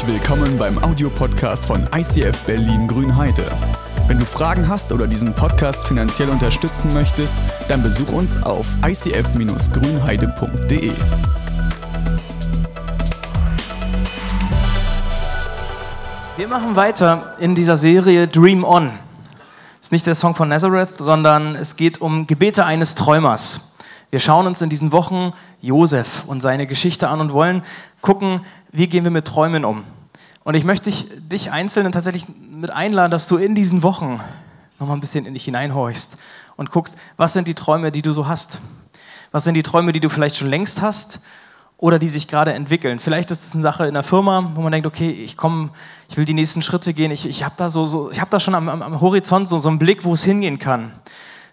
Herzlich willkommen beim Audiopodcast von ICF Berlin Grünheide. Wenn du Fragen hast oder diesen Podcast finanziell unterstützen möchtest, dann besuch uns auf icf-grünheide.de. Wir machen weiter in dieser Serie Dream On. Das ist nicht der Song von Nazareth, sondern es geht um Gebete eines Träumers. Wir schauen uns in diesen Wochen Josef und seine Geschichte an und wollen gucken, wie gehen wir mit Träumen um. Und ich möchte dich, Einzelnen tatsächlich mit einladen, dass du in diesen Wochen nochmal ein bisschen in dich hineinhorchst und guckst, was sind die Träume, die du so hast? Was sind die Träume, die du vielleicht schon längst hast oder die sich gerade entwickeln. Vielleicht ist es eine Sache in der Firma, wo man denkt, okay, ich komme, ich will die nächsten Schritte gehen, ich, ich habe da, so, so, hab da schon am, am, am Horizont so, so einen Blick, wo es hingehen kann.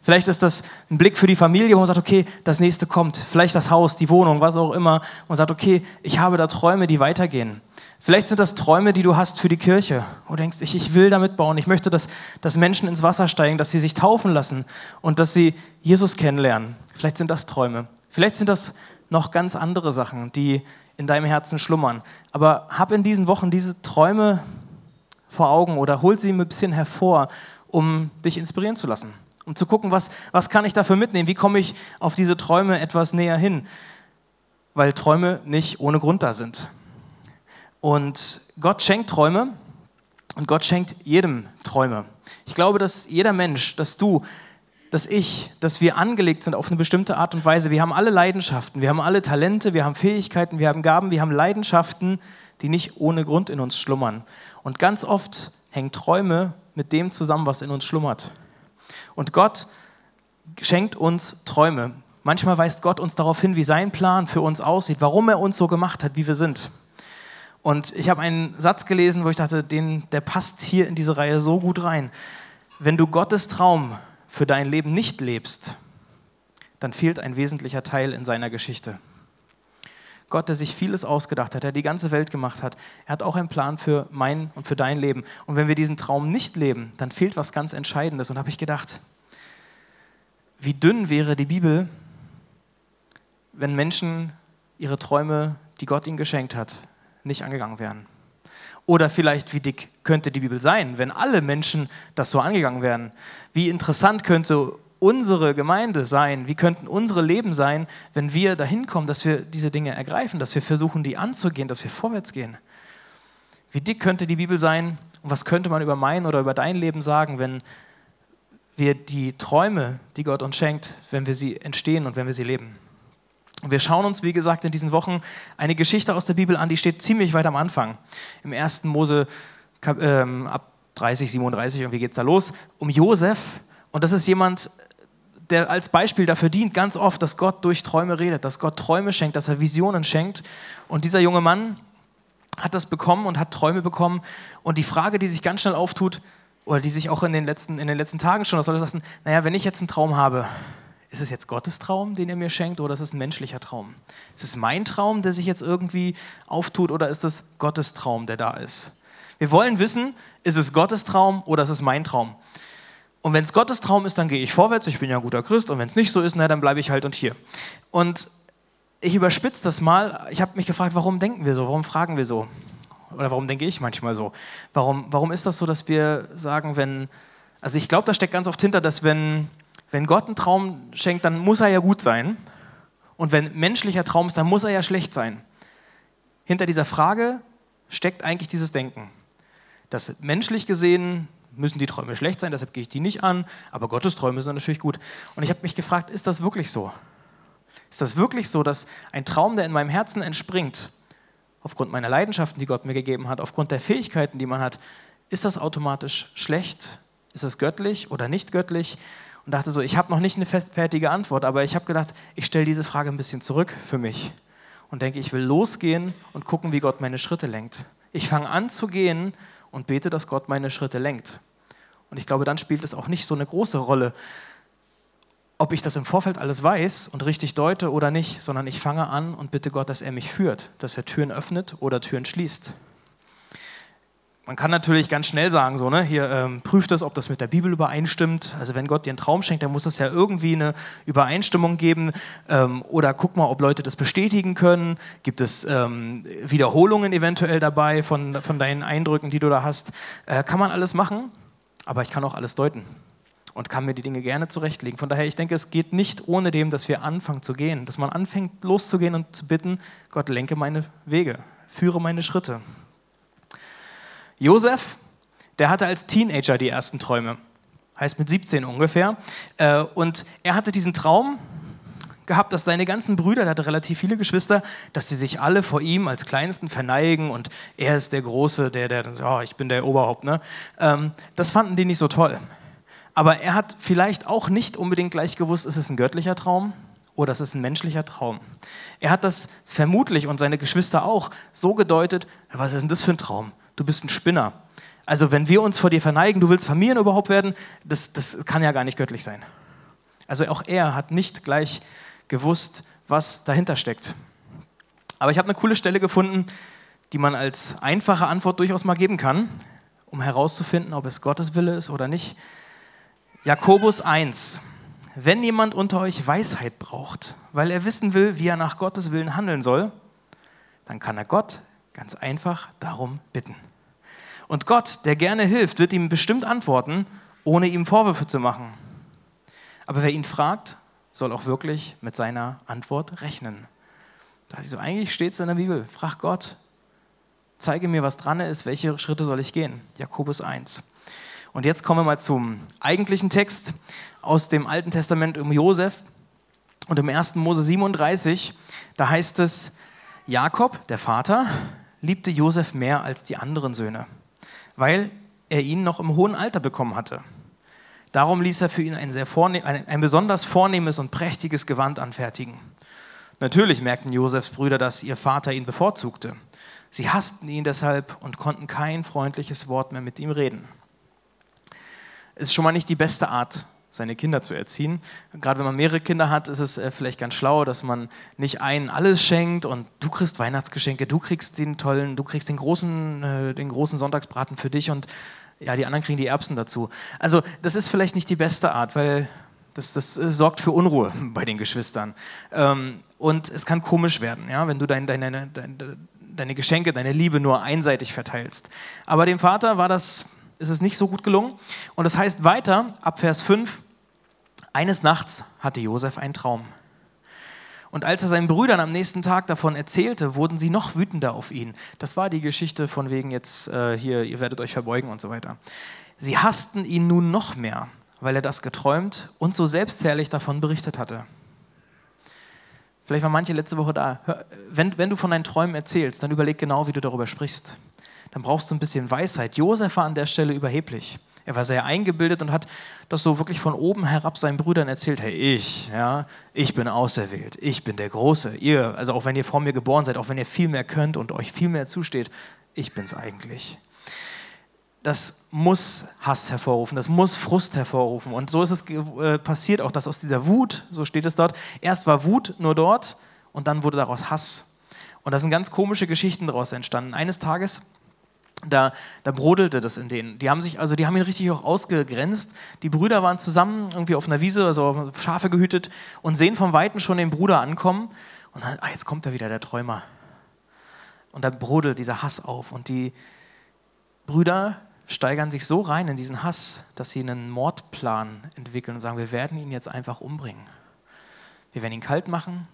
Vielleicht ist das ein Blick für die Familie, wo man sagt, okay, das nächste kommt. Vielleicht das Haus, die Wohnung, was auch immer. Und sagt, okay, ich habe da Träume, die weitergehen. Vielleicht sind das Träume, die du hast für die Kirche. Wo du denkst, ich, ich will damit bauen. Ich möchte, dass, dass Menschen ins Wasser steigen, dass sie sich taufen lassen und dass sie Jesus kennenlernen. Vielleicht sind das Träume. Vielleicht sind das noch ganz andere Sachen, die in deinem Herzen schlummern. Aber hab in diesen Wochen diese Träume vor Augen oder hol sie ein bisschen hervor, um dich inspirieren zu lassen. Um zu gucken, was, was kann ich dafür mitnehmen? Wie komme ich auf diese Träume etwas näher hin? Weil Träume nicht ohne Grund da sind. Und Gott schenkt Träume und Gott schenkt jedem Träume. Ich glaube, dass jeder Mensch, dass du dass ich, dass wir angelegt sind auf eine bestimmte Art und Weise. Wir haben alle Leidenschaften, wir haben alle Talente, wir haben Fähigkeiten, wir haben Gaben, wir haben Leidenschaften, die nicht ohne Grund in uns schlummern. Und ganz oft hängen Träume mit dem zusammen, was in uns schlummert. Und Gott schenkt uns Träume. Manchmal weist Gott uns darauf hin, wie sein Plan für uns aussieht, warum er uns so gemacht hat, wie wir sind. Und ich habe einen Satz gelesen, wo ich dachte, den, der passt hier in diese Reihe so gut rein. Wenn du Gottes Traum für dein Leben nicht lebst, dann fehlt ein wesentlicher Teil in seiner Geschichte. Gott, der sich vieles ausgedacht hat, der die ganze Welt gemacht hat, er hat auch einen Plan für mein und für dein Leben. Und wenn wir diesen Traum nicht leben, dann fehlt was ganz Entscheidendes. Und habe ich gedacht, wie dünn wäre die Bibel, wenn Menschen ihre Träume, die Gott ihnen geschenkt hat, nicht angegangen wären. Oder vielleicht, wie dick könnte die Bibel sein, wenn alle Menschen das so angegangen wären? Wie interessant könnte unsere Gemeinde sein? Wie könnten unsere Leben sein, wenn wir dahin kommen, dass wir diese Dinge ergreifen, dass wir versuchen, die anzugehen, dass wir vorwärts gehen? Wie dick könnte die Bibel sein und was könnte man über mein oder über dein Leben sagen, wenn wir die Träume, die Gott uns schenkt, wenn wir sie entstehen und wenn wir sie leben? Und wir schauen uns, wie gesagt, in diesen Wochen eine Geschichte aus der Bibel an, die steht ziemlich weit am Anfang. Im 1. Mose ähm, ab 30, 37, irgendwie geht es da los, um Josef. Und das ist jemand, der als Beispiel dafür dient, ganz oft, dass Gott durch Träume redet, dass Gott Träume schenkt, dass er Visionen schenkt. Und dieser junge Mann hat das bekommen und hat Träume bekommen. Und die Frage, die sich ganz schnell auftut, oder die sich auch in den letzten, in den letzten Tagen schon, Leute sagten, naja, wenn ich jetzt einen Traum habe, ist es jetzt Gottes Traum, den er mir schenkt, oder ist es ein menschlicher Traum? Ist es mein Traum, der sich jetzt irgendwie auftut, oder ist es Gottes Traum, der da ist? Wir wollen wissen, ist es Gottes Traum oder ist es mein Traum? Und wenn es Gottes Traum ist, dann gehe ich vorwärts, ich bin ja ein guter Christ, und wenn es nicht so ist, na, dann bleibe ich halt und hier. Und ich überspitze das mal. Ich habe mich gefragt, warum denken wir so? Warum fragen wir so? Oder warum denke ich manchmal so? Warum, warum ist das so, dass wir sagen, wenn, also ich glaube, da steckt ganz oft hinter, dass wenn wenn Gott einen Traum schenkt, dann muss er ja gut sein. Und wenn menschlicher Traum ist, dann muss er ja schlecht sein. Hinter dieser Frage steckt eigentlich dieses Denken. Dass menschlich gesehen müssen die Träume schlecht sein, deshalb gehe ich die nicht an, aber Gottes Träume sind natürlich gut. Und ich habe mich gefragt, ist das wirklich so? Ist das wirklich so, dass ein Traum, der in meinem Herzen entspringt, aufgrund meiner Leidenschaften, die Gott mir gegeben hat, aufgrund der Fähigkeiten, die man hat, ist das automatisch schlecht? Ist es göttlich oder nicht göttlich? und dachte so, ich habe noch nicht eine fertige Antwort, aber ich habe gedacht, ich stelle diese Frage ein bisschen zurück für mich und denke, ich will losgehen und gucken, wie Gott meine Schritte lenkt. Ich fange an zu gehen und bete, dass Gott meine Schritte lenkt. Und ich glaube, dann spielt es auch nicht so eine große Rolle, ob ich das im Vorfeld alles weiß und richtig deute oder nicht, sondern ich fange an und bitte Gott, dass er mich führt, dass er Türen öffnet oder Türen schließt. man kann natürlich ganz schnell sagen, so, ne, hier ähm, prüft das, ob das mit der Bibel übereinstimmt. Also wenn Gott dir einen Traum schenkt, dann muss es ja irgendwie eine Übereinstimmung geben. Ähm, oder guck mal, ob Leute das bestätigen können. Gibt es ähm, Wiederholungen eventuell dabei von, von deinen Eindrücken, die du da hast? Äh, kann man alles machen, aber ich kann auch alles deuten und kann mir die Dinge gerne zurechtlegen. Von daher, ich denke, es geht nicht ohne dem, dass wir anfangen zu gehen, dass man anfängt loszugehen und zu bitten, Gott lenke meine Wege, führe meine Schritte. Josef, der hatte als Teenager die ersten Träume, heißt mit 17 ungefähr. Äh, und er hatte diesen Traum gehabt, dass seine ganzen Brüder, der hatte relativ viele Geschwister, dass sie sich alle vor ihm als Kleinsten verneigen und er ist der Große, der, der, oh, ich bin der Oberhaupt. Ne? Ähm, das fanden die nicht so toll. Aber er hat vielleicht auch nicht unbedingt gleich gewusst, ist es ein göttlicher Traum oder ist es ein menschlicher Traum. Er hat das vermutlich und seine Geschwister auch so gedeutet, was ist denn das für ein Traum? du bist ein Spinner. Also wenn wir uns vor dir verneigen, du willst Familien überhaupt werden, das, das kann ja gar nicht göttlich sein. Also auch er hat nicht gleich gewusst, was dahinter steckt. Aber ich habe eine coole Stelle gefunden, die man als einfache Antwort durchaus mal geben kann, um herauszufinden, ob es Gottes Wille ist oder nicht. Jakobus 1. Wenn jemand unter euch Weisheit braucht, weil er wissen will, wie er nach Gottes Willen handeln soll, dann kann er Gott ganz einfach darum bitten. Und Gott, der gerne hilft, wird ihm bestimmt antworten, ohne ihm Vorwürfe zu machen. Aber wer ihn fragt, soll auch wirklich mit seiner Antwort rechnen. Also eigentlich steht es in der Bibel, frag Gott, zeige mir, was dran ist, welche Schritte soll ich gehen? Jakobus 1. Und jetzt kommen wir mal zum eigentlichen Text aus dem Alten Testament um Josef. Und im 1. Mose 37, da heißt es, Jakob, der Vater, liebte Josef mehr als die anderen Söhne weil er ihn noch im hohen Alter bekommen hatte. Darum ließ er für ihn ein, sehr vorne ein, ein besonders vornehmes und prächtiges Gewand anfertigen. Natürlich merkten Josefs Brüder, dass ihr Vater ihn bevorzugte. Sie hassten ihn deshalb und konnten kein freundliches Wort mehr mit ihm reden. Ist schon mal nicht die beste Art, seine Kinder zu erziehen. Gerade wenn man mehrere Kinder hat, ist es äh, vielleicht ganz schlau, dass man nicht einen alles schenkt und du kriegst Weihnachtsgeschenke, du kriegst den tollen, du kriegst den großen, äh, den großen Sonntagsbraten für dich und ja, die anderen kriegen die Erbsen dazu. Also das ist vielleicht nicht die beste Art, weil das, das äh, sorgt für Unruhe bei den Geschwistern. Ähm, und es kann komisch werden, ja, wenn du dein, deine, deine, deine Geschenke, deine Liebe nur einseitig verteilst. Aber dem Vater war das ist es nicht so gut gelungen. Und das heißt weiter, ab Vers 5, eines Nachts hatte Josef einen Traum. Und als er seinen Brüdern am nächsten Tag davon erzählte, wurden sie noch wütender auf ihn. Das war die Geschichte von wegen jetzt äh, hier, ihr werdet euch verbeugen und so weiter. Sie hassten ihn nun noch mehr, weil er das geträumt und so selbstherrlich davon berichtet hatte. Vielleicht waren manche letzte Woche da. Wenn, wenn du von deinen Träumen erzählst, dann überleg genau, wie du darüber sprichst dann brauchst du ein bisschen Weisheit. Josef war an der Stelle überheblich. Er war sehr eingebildet und hat das so wirklich von oben herab seinen Brüdern erzählt: Hey, ich, ja, ich bin auserwählt, ich bin der Große. Ihr, also auch wenn ihr vor mir geboren seid, auch wenn ihr viel mehr könnt und euch viel mehr zusteht, ich bin's eigentlich. Das muss Hass hervorrufen, das muss Frust hervorrufen. Und so ist es äh, passiert auch, dass aus dieser Wut, so steht es dort, erst war Wut nur dort und dann wurde daraus Hass. Und da sind ganz komische Geschichten daraus entstanden. Eines Tages da, da brodelte das in denen. Die haben sich, also die haben ihn richtig auch ausgegrenzt. Die Brüder waren zusammen irgendwie auf einer Wiese, also Schafe gehütet und sehen vom Weiten schon den Bruder ankommen. Und dann, ah, jetzt kommt da wieder der Träumer. Und dann brodelt dieser Hass auf. Und die Brüder steigern sich so rein in diesen Hass, dass sie einen Mordplan entwickeln und sagen, wir werden ihn jetzt einfach umbringen. Wir werden ihn kalt machen,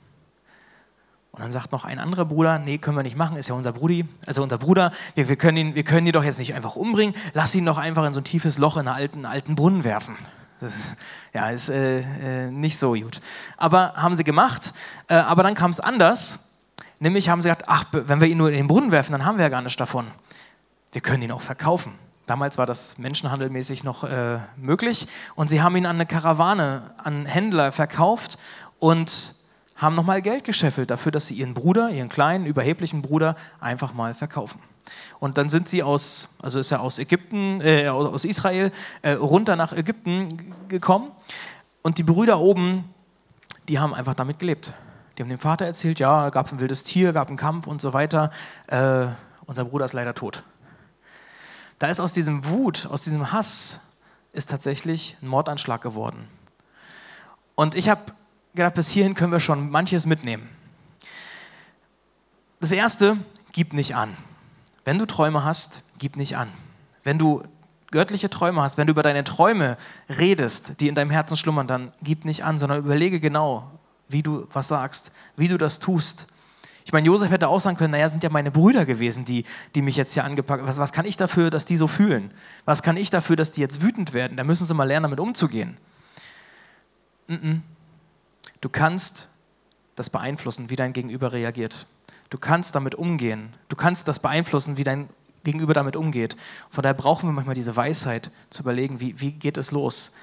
und dann sagt noch ein anderer Bruder, nee, können wir nicht machen, ist ja unser Brudi, also unser Bruder, wir, wir, können ihn, wir können ihn doch jetzt nicht einfach umbringen, lass ihn doch einfach in so ein tiefes Loch in einen alten, alten Brunnen werfen. Das ja, ist äh, äh, nicht so gut. Aber haben sie gemacht, äh, aber dann kam es anders, nämlich haben sie gesagt, ach, wenn wir ihn nur in den Brunnen werfen, dann haben wir ja gar nichts davon. Wir können ihn auch verkaufen. Damals war das menschenhandelmäßig noch äh, möglich und sie haben ihn an eine Karawane, an Händler verkauft und haben nochmal Geld gescheffelt dafür, dass sie ihren Bruder, ihren kleinen, überheblichen Bruder einfach mal verkaufen. Und dann sind sie aus, also ist er aus Ägypten, äh, aus Israel, äh, runter nach Ägypten gekommen. Und die Brüder oben, die haben einfach damit gelebt. Die haben dem Vater erzählt, ja, gab es ein wildes Tier, gab einen Kampf und so weiter. Äh, unser Bruder ist leider tot. Da ist aus diesem Wut, aus diesem Hass, ist tatsächlich ein Mordanschlag geworden. Und ich habe gedacht, bis hierhin können wir schon manches mitnehmen. Das Erste, gib nicht an. Wenn du Träume hast, gib nicht an. Wenn du göttliche Träume hast, wenn du über deine Träume redest, die in deinem Herzen schlummern, dann gib nicht an, sondern überlege genau, wie du was sagst, wie du das tust. Ich meine, Josef hätte auch sagen können, naja, sind ja meine Brüder gewesen, die, die mich jetzt hier angepackt haben. Was, was kann ich dafür, dass die so fühlen? Was kann ich dafür, dass die jetzt wütend werden? Da müssen sie mal lernen, damit umzugehen. Du kannst das beeinflussen, wie dein Gegenüber reagiert. Du kannst damit umgehen. Du kannst das beeinflussen, wie dein Gegenüber damit umgeht. Von daher brauchen wir manchmal diese Weisheit zu überlegen, wie, wie geht es los.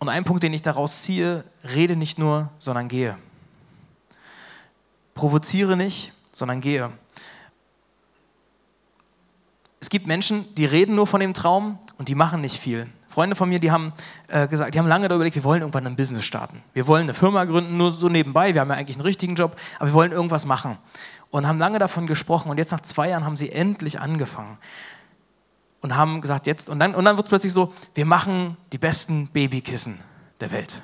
Und ein Punkt, den ich daraus ziehe, rede nicht nur, sondern gehe. Provoziere nicht, sondern gehe. Es gibt Menschen, die reden nur von dem Traum und die machen nicht viel. Freunde von mir, die haben äh, gesagt, die haben lange darüber überlegt, wir wollen irgendwann ein Business starten. Wir wollen eine Firma gründen, nur so nebenbei. Wir haben ja eigentlich einen richtigen Job, aber wir wollen irgendwas machen und haben lange davon gesprochen und jetzt nach zwei Jahren haben sie endlich angefangen und haben gesagt, jetzt, und dann, und dann wird es plötzlich so, wir machen die besten Babykissen der Welt.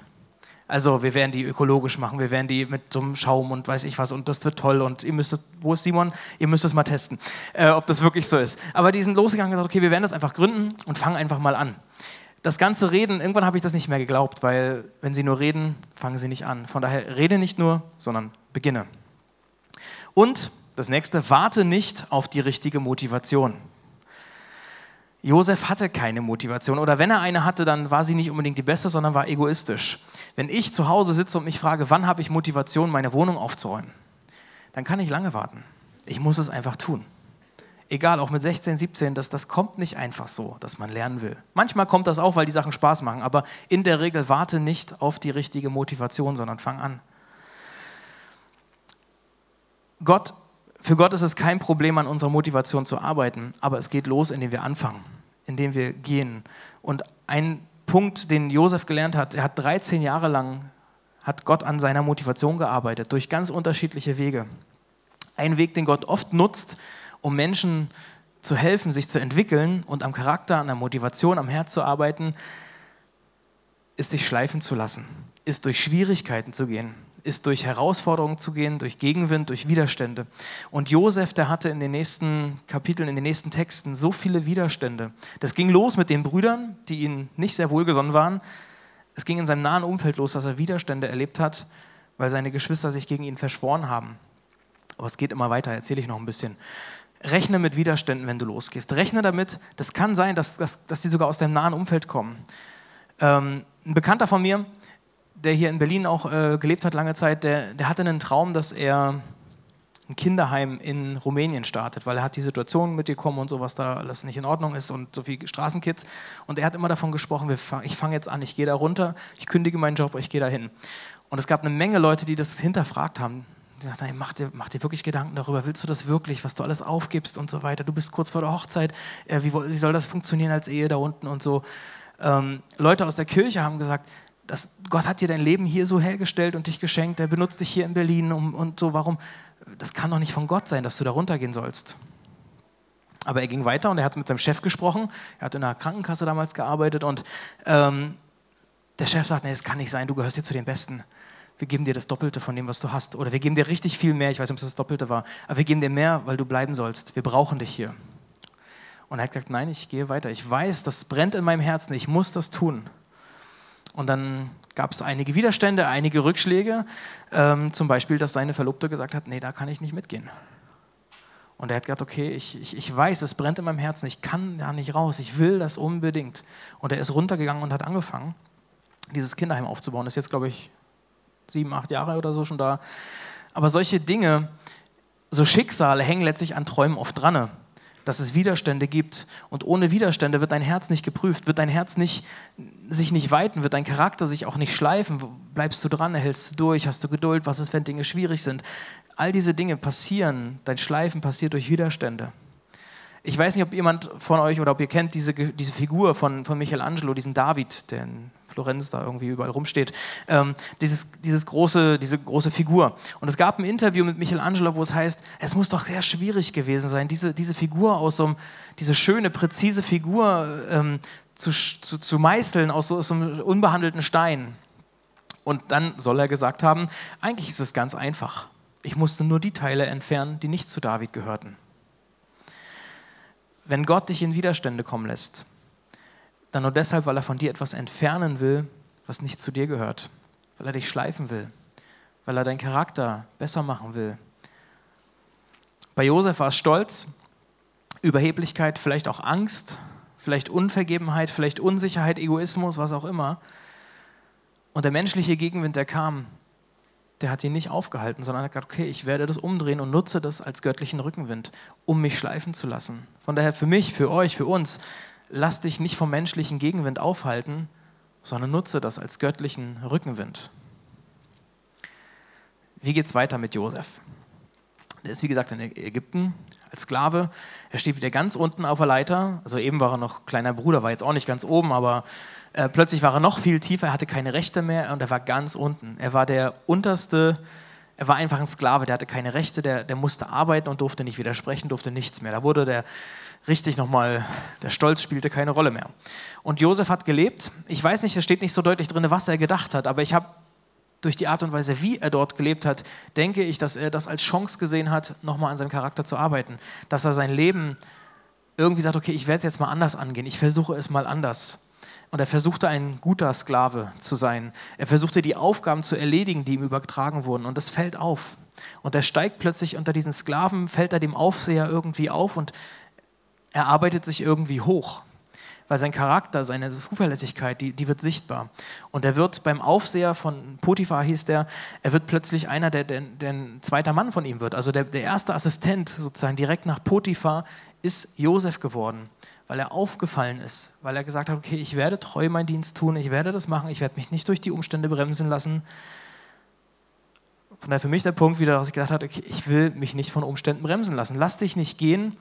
Also wir werden die ökologisch machen, wir werden die mit so einem Schaum und weiß ich was und das wird toll und ihr müsst, wo ist Simon? Ihr müsst es mal testen, äh, ob das wirklich so ist. Aber die sind losgegangen und gesagt, okay, wir werden das einfach gründen und fangen einfach mal an. Das ganze Reden, irgendwann habe ich das nicht mehr geglaubt, weil wenn sie nur reden, fangen sie nicht an. Von daher rede nicht nur, sondern beginne. Und das nächste, warte nicht auf die richtige Motivation. Josef hatte keine Motivation oder wenn er eine hatte, dann war sie nicht unbedingt die beste, sondern war egoistisch. Wenn ich zu Hause sitze und mich frage, wann habe ich Motivation, meine Wohnung aufzuräumen, dann kann ich lange warten. Ich muss es einfach tun. Egal, auch mit 16, 17, das, das kommt nicht einfach so, dass man lernen will. Manchmal kommt das auch, weil die Sachen Spaß machen, aber in der Regel warte nicht auf die richtige Motivation, sondern fang an. Gott, für Gott ist es kein Problem, an unserer Motivation zu arbeiten, aber es geht los, indem wir anfangen, indem wir gehen. Und ein Punkt, den Josef gelernt hat, er hat 13 Jahre lang hat Gott an seiner Motivation gearbeitet, durch ganz unterschiedliche Wege. Ein Weg, den Gott oft nutzt, um Menschen zu helfen, sich zu entwickeln und am Charakter, an der Motivation, am Herz zu arbeiten, ist sich schleifen zu lassen, ist durch Schwierigkeiten zu gehen, ist durch Herausforderungen zu gehen, durch Gegenwind, durch Widerstände. Und Josef, der hatte in den nächsten Kapiteln, in den nächsten Texten so viele Widerstände. Das ging los mit den Brüdern, die ihm nicht sehr wohlgesonnen waren. Es ging in seinem nahen Umfeld los, dass er Widerstände erlebt hat, weil seine Geschwister sich gegen ihn verschworen haben. Aber es geht immer weiter, erzähle ich noch ein bisschen. Rechne mit Widerständen, wenn du losgehst. Rechne damit, das kann sein, dass, dass, dass die sogar aus deinem nahen Umfeld kommen. Ähm, ein Bekannter von mir, der hier in Berlin auch äh, gelebt hat lange Zeit, der, der hatte einen Traum, dass er ein Kinderheim in Rumänien startet, weil er hat die Situation mitbekommen und so, was da alles nicht in Ordnung ist und so viele Straßenkids. Und er hat immer davon gesprochen, ich fange jetzt an, ich gehe da runter, ich kündige meinen Job, ich gehe da hin. Und es gab eine Menge Leute, die das hinterfragt haben. Die sagten, hey, mach, dir, mach dir wirklich Gedanken darüber, willst du das wirklich, was du alles aufgibst und so weiter. Du bist kurz vor der Hochzeit, äh, wie, wie, soll das funktionieren als Ehe da unten und so. Ähm, Leute aus der Kirche haben gesagt, das, Gott hat dir dein Leben hier so hergestellt und dich geschenkt, er benutzt dich hier in Berlin um, und so, warum, das kann doch nicht von Gott sein, dass du da runtergehen sollst. Aber er ging weiter und er hat mit seinem Chef gesprochen, er hat in einer Krankenkasse damals gearbeitet und ähm, der Chef sagt, nee, es kann nicht sein, du gehörst hier zu den Besten. Wir geben dir das Doppelte von dem, was du hast. Oder wir geben dir richtig viel mehr, ich weiß nicht, ob es das Doppelte war, aber wir geben dir mehr, weil du bleiben sollst. Wir brauchen dich hier. Und er hat gesagt, nein, ich gehe weiter. Ich weiß, das brennt in meinem Herzen, ich muss das tun. Und dann gab es einige Widerstände, einige Rückschläge. Ähm, zum Beispiel, dass seine Verlobte gesagt hat, nee, da kann ich nicht mitgehen. Und er hat gesagt, okay, ich, ich, ich weiß, es brennt in meinem Herzen, ich kann da nicht raus, ich will das unbedingt. Und er ist runtergegangen und hat angefangen, dieses Kinderheim aufzubauen. Ist jetzt, glaube ich, sieben, acht Jahre oder so schon da. Aber solche Dinge, so Schicksale hängen letztlich an Träumen oft dran dass es Widerstände gibt. Und ohne Widerstände wird dein Herz nicht geprüft, wird dein Herz nicht, sich nicht weiten, wird dein Charakter sich auch nicht schleifen. Bleibst du dran, hältst du durch, hast du Geduld, was ist, wenn Dinge schwierig sind. All diese Dinge passieren, dein Schleifen passiert durch Widerstände. Ich weiß nicht, ob jemand von euch oder ob ihr kennt diese, diese Figur von, von Michelangelo, diesen David, den Florenz da irgendwie überall rumsteht. Ähm, dieses, dieses große, diese große Figur. Und es gab ein Interview mit Michelangelo, wo es heißt, es muss doch sehr schwierig gewesen sein, diese, diese Figur aus so einem, diese schöne, präzise Figur ähm, zu, zu, zu meißeln aus so, aus so einem unbehandelten Stein. Und dann soll er gesagt haben, eigentlich ist es ganz einfach. Ich musste nur die Teile entfernen, die nicht zu David gehörten. Wenn Gott dich in Widerstände kommen lässt, dann nur deshalb, weil er von dir etwas entfernen will, was nicht zu dir gehört, weil er dich schleifen will, weil er deinen Charakter besser machen will. Bei Josef war es Stolz, Überheblichkeit, vielleicht auch Angst, vielleicht Unvergebenheit, vielleicht Unsicherheit, Egoismus, was auch immer. Und der menschliche Gegenwind, der kam, der hat ihn nicht aufgehalten, sondern hat gesagt, okay, ich werde das umdrehen und nutze das als göttlichen Rückenwind, um mich schleifen zu lassen. Von daher für mich, für euch, für uns, lass dich nicht vom menschlichen Gegenwind aufhalten, sondern nutze das als göttlichen Rückenwind. Wie geht es weiter mit Josef? Er ist wie gesagt in Ägypten als Sklave. Er steht wieder ganz unten auf der Leiter. Also eben war er noch kleiner Bruder, war jetzt auch nicht ganz oben, aber äh, plötzlich war er noch viel tiefer. Er hatte keine Rechte mehr und er war ganz unten. Er war der unterste, er war einfach ein Sklave, der hatte keine Rechte, der, der musste arbeiten und durfte nicht widersprechen, durfte nichts mehr. Da wurde der richtig nochmal, der Stolz spielte keine Rolle mehr. Und Josef hat gelebt. Ich weiß nicht, es steht nicht so deutlich drin, was er gedacht hat, aber ich habe durch die Art und Weise, wie er dort gelebt hat, denke ich, dass er das als Chance gesehen hat, nochmal an seinem Charakter zu arbeiten. Dass er sein Leben irgendwie sagt, okay, ich werde es jetzt mal anders angehen, ich versuche es mal anders. Und er versuchte ein guter Sklave zu sein. Er versuchte die Aufgaben zu erledigen, die ihm übertragen wurden. Und das fällt auf. Und er steigt plötzlich unter diesen Sklaven, fällt er dem Aufseher irgendwie auf und er arbeitet sich irgendwie hoch weil sein Charakter, seine Zuverlässigkeit, die, die wird sichtbar. Und er wird beim Aufseher von Potiphar, hieß der, er wird plötzlich einer, der, der, der ein zweiter Mann von ihm wird. Also der, der erste Assistent sozusagen direkt nach Potiphar ist Josef geworden, weil er aufgefallen ist, weil er gesagt hat, okay, ich werde treu meinen Dienst tun, ich werde das machen, ich werde mich nicht durch die Umstände bremsen lassen. Von daher für mich der Punkt wieder, dass ich gesagt habe, okay, ich will mich nicht von Umständen bremsen lassen. Lass dich nicht gehen,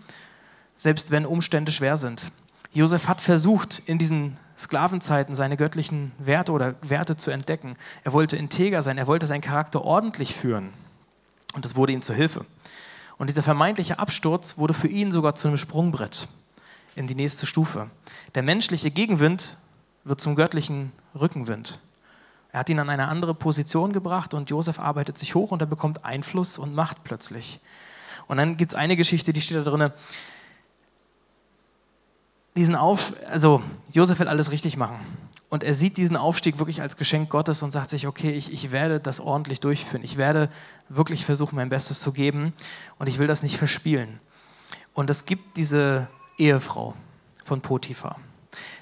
selbst wenn Umstände schwer sind. Josef hat versucht, in diesen Sklavenzeiten seine göttlichen Werte oder Werte zu entdecken. Er wollte integer sein, er wollte seinen Charakter ordentlich führen. Und das wurde ihm zur Hilfe. Und dieser vermeintliche Absturz wurde für ihn sogar zu einem Sprungbrett in die nächste Stufe. Der menschliche Gegenwind wird zum göttlichen Rückenwind. Er hat ihn an eine andere Position gebracht und Josef arbeitet sich hoch und er bekommt Einfluss und Macht plötzlich. Und dann gibt es eine Geschichte, die steht da drin, diesen Auf, also Josef will alles richtig machen. Und er sieht diesen Aufstieg wirklich als Geschenk Gottes und sagt sich, okay, ich, ich werde das ordentlich durchführen. Ich werde wirklich versuchen, mein Bestes zu geben und ich will das nicht verspielen. Und es gibt diese Ehefrau von Potiphar.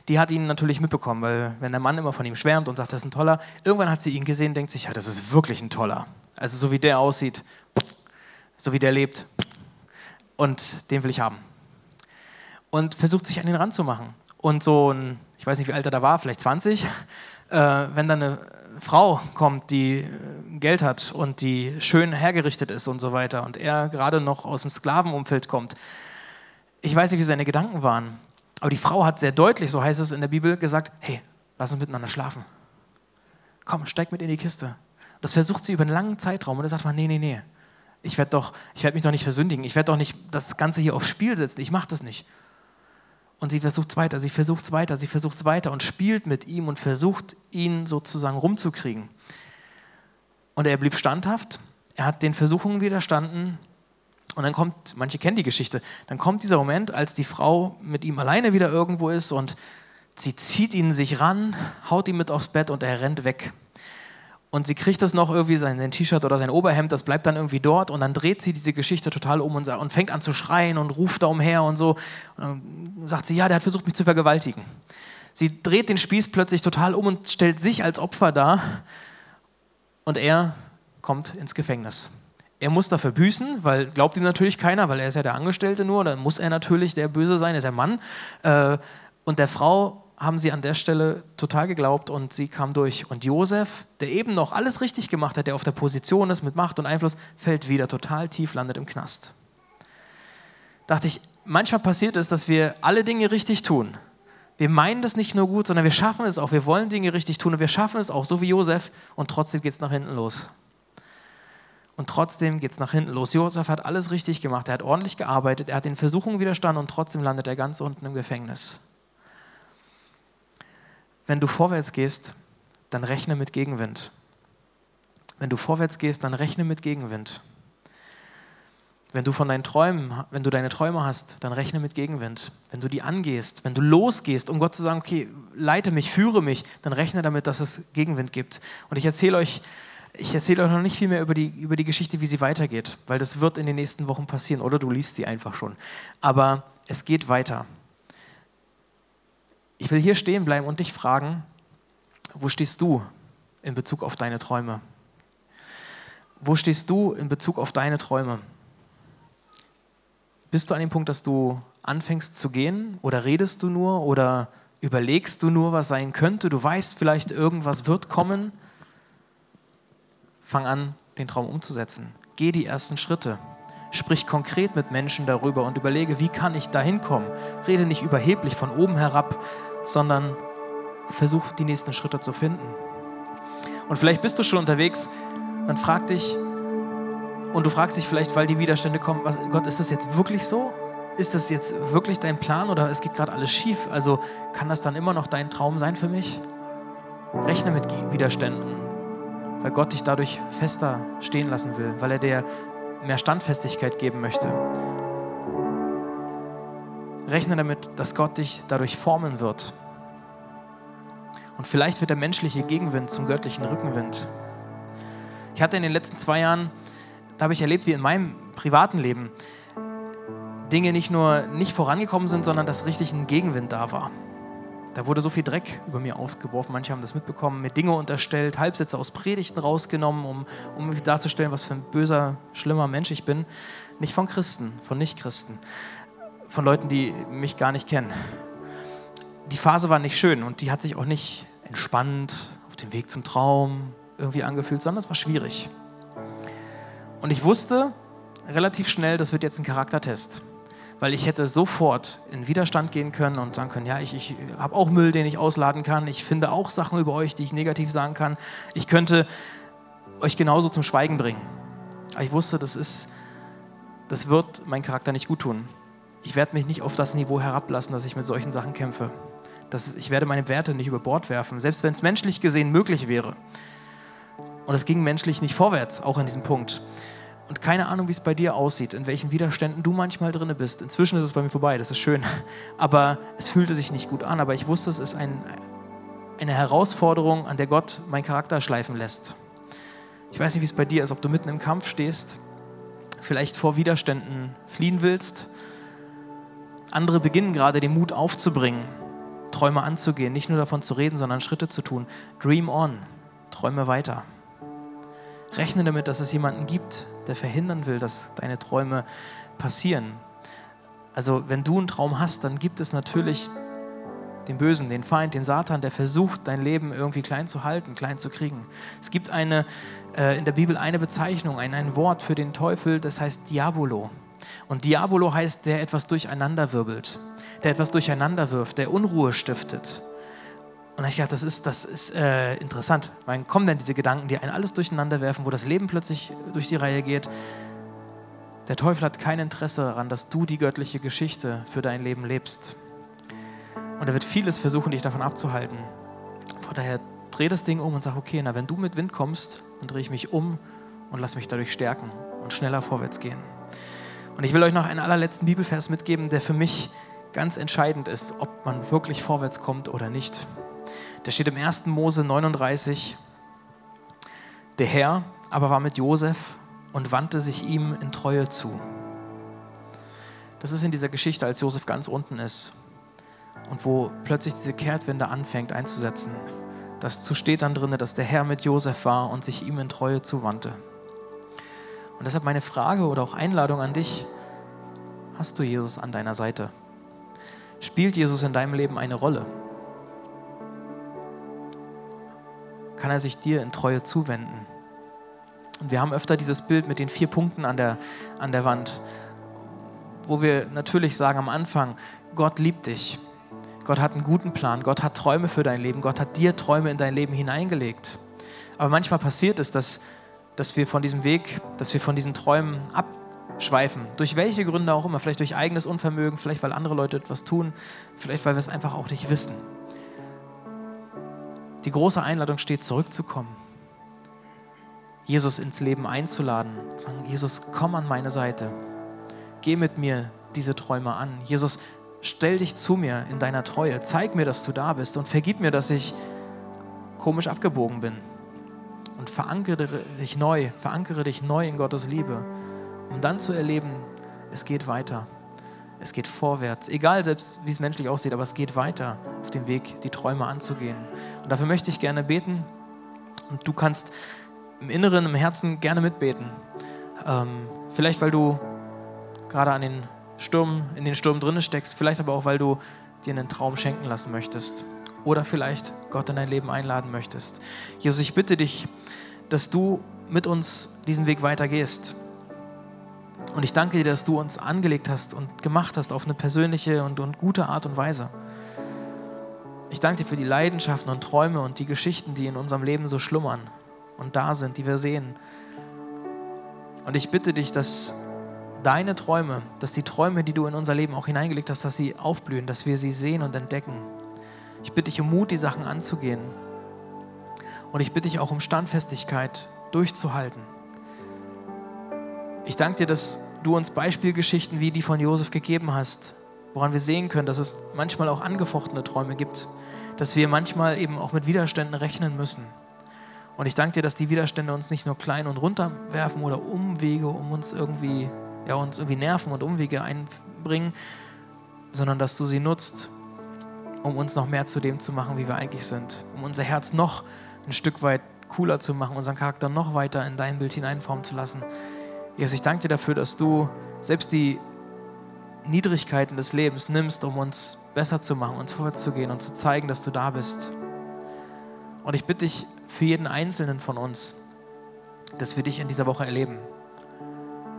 Die hat ihn natürlich mitbekommen, weil wenn der Mann immer von ihm schwärmt und sagt, das ist ein toller, irgendwann hat sie ihn gesehen, denkt sich, ja, das ist wirklich ein toller. Also so wie der aussieht, so wie der lebt. Und den will ich haben und versucht sich an ihn ranzumachen. Und so ein, ich weiß nicht, wie alt er da war, vielleicht 20, äh, wenn dann eine Frau kommt, die äh, Geld hat und die schön hergerichtet ist und so weiter und er gerade noch aus dem Sklavenumfeld kommt. Ich weiß nicht, wie seine Gedanken waren, aber die Frau hat sehr deutlich, so heißt es in der Bibel, gesagt, hey, lass uns miteinander schlafen. Komm, steig mit in die Kiste. Das versucht sie über einen langen Zeitraum und er sagt man, nee, nee, nee. Ich werde werd mich doch nicht versündigen. Ich werde doch nicht das Ganze hier aufs Spiel setzen. Ich mache das nicht. Und sie versucht es weiter, sie versucht es weiter, sie versucht es weiter und spielt mit ihm und versucht, ihn sozusagen rumzukriegen. Und er blieb standhaft, er hat den Versuchungen widerstanden. Und dann kommt, manche kennen die Geschichte, dann kommt dieser Moment, als die Frau mit ihm alleine wieder irgendwo ist und sie zieht ihn sich ran, haut ihn mit aufs Bett und er rennt weg. Und sie kriegt das noch irgendwie, sein, T-Shirt oder sein Oberhemd, das bleibt dann irgendwie dort und dann dreht sie diese Geschichte total um und, und fängt an zu schreien und ruft da umher und so. Und dann sagt sie, ja, der hat versucht, mich zu vergewaltigen. Sie dreht den Spieß plötzlich total um und stellt sich als Opfer dar und er kommt ins Gefängnis. Er muss dafür büßen, weil glaubt ihm natürlich keiner, weil er ist ja der Angestellte nur, dann muss er natürlich der Böse sein, er ist der Mann. Äh, und der Frau haben sie an der Stelle total geglaubt und sie kam durch. Und Josef, der eben noch alles richtig gemacht hat, der auf der Position ist mit Macht und Einfluss, fällt wieder total tief, landet im Knast. Dachte ich, manchmal passiert es, dass wir alle Dinge richtig tun, Wir meinen das nicht nur gut, sondern wir schaffen es auch. Wir wollen Dinge richtig tun und wir schaffen es auch, so wie Josef. Und trotzdem geht es nach hinten los. Und trotzdem geht es nach hinten los. Josef hat alles richtig gemacht. Er hat ordentlich gearbeitet. Er hat den Versuchungen widerstanden und trotzdem landet er ganz unten im Gefängnis. Wenn du vorwärts gehst, dann rechne mit Gegenwind. Wenn du vorwärts gehst, dann rechne mit Gegenwind. Wenn du von deinen Träumen, wenn du deine Träume hast, dann rechne mit Gegenwind. Wenn du die angehst, wenn du losgehst, um Gott zu sagen, okay, leite mich, führe mich, dann rechne damit, dass es Gegenwind gibt. Und ich erzähle euch, ich erzähle euch noch nicht viel mehr über die, über die Geschichte, wie sie weitergeht, weil das wird in den nächsten Wochen passieren oder du liest sie einfach schon. Aber es geht weiter. Ich will hier stehen bleiben und dich fragen, wo stehst du in Bezug auf deine Träume? Wo stehst du in Bezug auf deine Träume? Bist du an dem Punkt, dass du anfängst zu gehen oder redest du nur oder überlegst du nur, was sein könnte? Du weißt vielleicht, irgendwas wird kommen. Fang an, den Traum umzusetzen. Geh die ersten Schritte. Sprich konkret mit Menschen darüber und überlege, wie kann ich da hinkommen? Rede nicht überheblich von oben herab, sondern versuch die nächsten Schritte zu finden. Und vielleicht bist du schon unterwegs, dann frag dich, und du fragst dich vielleicht, weil die Widerstände kommen, was, Gott, ist das jetzt wirklich so? Ist das jetzt wirklich dein Plan oder es geht gerade alles schief? Also kann das dann immer noch dein Traum sein für mich? Rechne mit Widerständen, weil Gott dich dadurch fester stehen lassen will, weil er dir mehr Standfestigkeit geben möchte. Rechne damit, dass Gott dich dadurch formen wird. Und vielleicht wird der menschliche Gegenwind zum göttlichen Rückenwind. Ich hatte in den letzten zwei Jahren, da habe ich erlebt, wie in meinem privaten Leben Dinge nicht nur nicht vorangekommen sind, sondern dass richtig ein Gegenwind da war. Da wurde so viel Dreck über mir ausgeworfen, manche haben das mitbekommen, mir Dinge unterstellt, Halbsätze aus Predigten rausgenommen, um, um darzustellen, was für ein böser, schlimmer Mensch ich bin. Nicht von Christen, von Nichtchristen, von Leuten, die mich gar nicht kennen. Die Phase war nicht schön und die hat sich auch nicht entspannt auf dem Weg zum Traum, irgendwie angefühlt, sondern es war schwierig. Und ich wusste relativ schnell, das wird jetzt ein Charaktertest. Weil ich hätte sofort in Widerstand gehen können und sagen können, ja, ich, ich habe auch Müll, den ich ausladen kann. Ich finde auch Sachen über euch, die ich negativ sagen kann. Ich könnte euch genauso zum Schweigen bringen. Aber ich wusste, das ist, das wird mein Charakter nicht gut tun. Ich werde mich nicht auf das Niveau herablassen, dass ich mit solchen Sachen kämpfe. Das, ich werde meine Werte nicht über Bord werfen, selbst wenn es menschlich gesehen möglich wäre. Und es ging menschlich nicht vorwärts, auch an diesem Punkt. Und keine Ahnung, wie es bei dir aussieht, in welchen Widerständen du manchmal drin bist. Inzwischen ist es bei mir vorbei, das ist schön. Aber es fühlte sich nicht gut an. Aber ich wusste, es ist ein, eine Herausforderung, an der Gott meinen Charakter schleifen lässt. Ich weiß nicht, wie es bei dir ist, ob du mitten im Kampf stehst, vielleicht vor Widerständen fliehen willst. Andere beginnen gerade den Mut aufzubringen, Träume anzugehen, nicht nur davon zu reden, sondern Schritte zu tun. Dream on, träume weiter. Rechne damit, dass es jemanden gibt, der verhindern will, dass deine Träume passieren. Also wenn du einen Traum hast, dann gibt es natürlich den Bösen, den Feind, den Satan, der versucht, dein Leben irgendwie klein zu halten, klein zu kriegen. Es gibt eine, äh, in der Bibel eine Bezeichnung, ein, ein Wort für den Teufel, das heißt Diabolo. Und Diabolo heißt, der etwas durcheinanderwirbelt, der etwas durcheinander wirft, der Unruhe stiftet. Und ich dachte, das ist, das ist äh, interessant. Wann kommen denn diese Gedanken, die einen alles durcheinander werfen, wo das Leben plötzlich durch die Reihe geht? Der Teufel hat kein Interesse daran, dass du die göttliche Geschichte für dein Leben lebst. Und er wird vieles versuchen, dich davon abzuhalten. Von daher dreh das Ding um und sag, okay, na, wenn du mit Wind kommst, dann drehe ich mich um und lass mich dadurch stärken und schneller vorwärts gehen. Und ich will euch noch einen allerletzten Bibelvers mitgeben, der für mich ganz entscheidend ist, ob man wirklich vorwärts kommt oder nicht. Der steht im 1. Mose 39. Der Herr aber war mit Josef und wandte sich ihm in Treue zu. Das ist in dieser Geschichte, als Josef ganz unten ist und wo plötzlich diese Kehrtwende anfängt einzusetzen. Das steht dann drin, dass der Herr mit Josef war und sich ihm in Treue zuwandte. Und deshalb meine Frage oder auch Einladung an dich, hast du Jesus an deiner Seite? Spielt Jesus in deinem Leben eine Rolle? Kann er sich dir in Treue zuwenden. Und wir haben öfter dieses Bild mit den vier Punkten an der, an der Wand, wo wir natürlich sagen am Anfang, Gott liebt dich. Gott hat einen guten Plan. Gott hat Träume für dein Leben. Gott hat dir Träume in dein Leben hineingelegt. Aber manchmal passiert es, dass, dass wir von diesem Weg, dass wir von diesen Träumen abschweifen. Durch welche Gründe auch immer. Vielleicht durch eigenes Unvermögen, vielleicht weil andere Leute etwas tun, vielleicht weil wir es einfach auch nicht wissen. Die große Einladung steht, zurückzukommen. Jesus ins Leben einzuladen. Sagen, Jesus, komm an meine Seite. Geh mit mir diese Träume an. Jesus, stell dich zu mir in deiner Treue. Zeig mir, dass du da bist und vergib mir, dass ich komisch abgebogen bin. Und verankere dich neu, verankere dich neu in Gottes Liebe, um dann zu erleben, es geht weiter. Es geht vorwärts, egal selbst wie es menschlich aussieht, aber es geht weiter auf dem Weg, die Träume anzugehen. Und dafür möchte ich gerne beten. Und du kannst im Inneren, im Herzen gerne mitbeten. Ähm, vielleicht, weil du gerade an den Sturm, in den Sturm drinne steckst, vielleicht aber auch, weil du dir einen Traum schenken lassen möchtest oder vielleicht Gott in dein Leben einladen möchtest. Jesus, ich bitte dich, dass du mit uns diesen Weg weitergehst. Und ich danke dir, dass du uns angelegt hast und gemacht hast auf eine persönliche und, und gute Art und Weise. Ich danke dir für die Leidenschaften und Träume und die Geschichten, die in unserem Leben so schlummern und da sind, die wir sehen. Und ich bitte dich, dass deine Träume, dass die Träume, die du in unser Leben auch hineingelegt hast, dass sie aufblühen, dass wir sie sehen und entdecken. Ich bitte dich um Mut, die Sachen anzugehen. Und ich bitte dich auch um Standfestigkeit, durchzuhalten. Ich danke dir, dass du uns Beispielgeschichten wie die von Josef gegeben hast, woran wir sehen können, dass es manchmal auch angefochtene Träume gibt, dass wir manchmal eben auch mit Widerständen rechnen müssen. Und ich danke dir, dass die Widerstände uns nicht nur klein und runterwerfen oder Umwege, um uns irgendwie, ja, uns irgendwie Nerven und Umwege einbringen, sondern dass du sie nutzt, um uns noch mehr zu dem zu machen, wie wir eigentlich sind, um unser Herz noch ein Stück weit cooler zu machen, unseren Charakter noch weiter in dein Bild hineinformen zu lassen. Jesus, ich danke dir dafür, dass du selbst die Niedrigkeiten des Lebens nimmst, um uns besser zu machen, uns vorwärts zu gehen und zu zeigen, dass du da bist. Und ich bitte dich für jeden Einzelnen von uns, dass wir dich in dieser Woche erleben.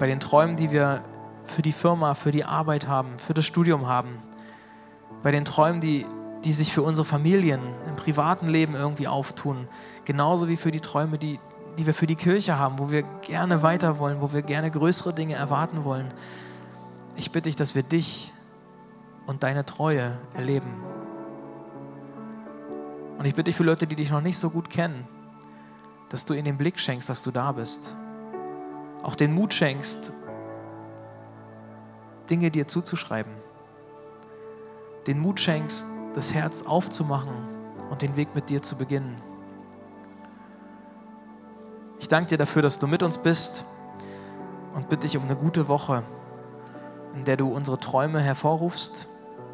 Bei den Träumen, die wir für die Firma, für die Arbeit haben, für das Studium haben. Bei den Träumen, die, die sich für unsere Familien im privaten Leben irgendwie auftun. Genauso wie für die Träume, die, die wir für die Kirche haben, wo wir gerne weiter wollen, wo wir gerne größere Dinge erwarten wollen. Ich bitte dich, dass wir dich und deine Treue erleben. Und ich bitte dich für Leute, die dich noch nicht so gut kennen, dass du ihnen den Blick schenkst, dass du da bist. Auch den Mut schenkst, Dinge dir zuzuschreiben. Den Mut schenkst, das Herz aufzumachen und den Weg mit dir zu beginnen. Ich danke dir dafür, dass du mit uns bist und bitte dich um eine gute Woche, in der du unsere Träume hervorrufst,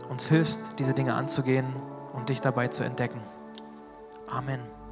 uns hilfst, diese Dinge anzugehen und dich dabei zu entdecken. Amen.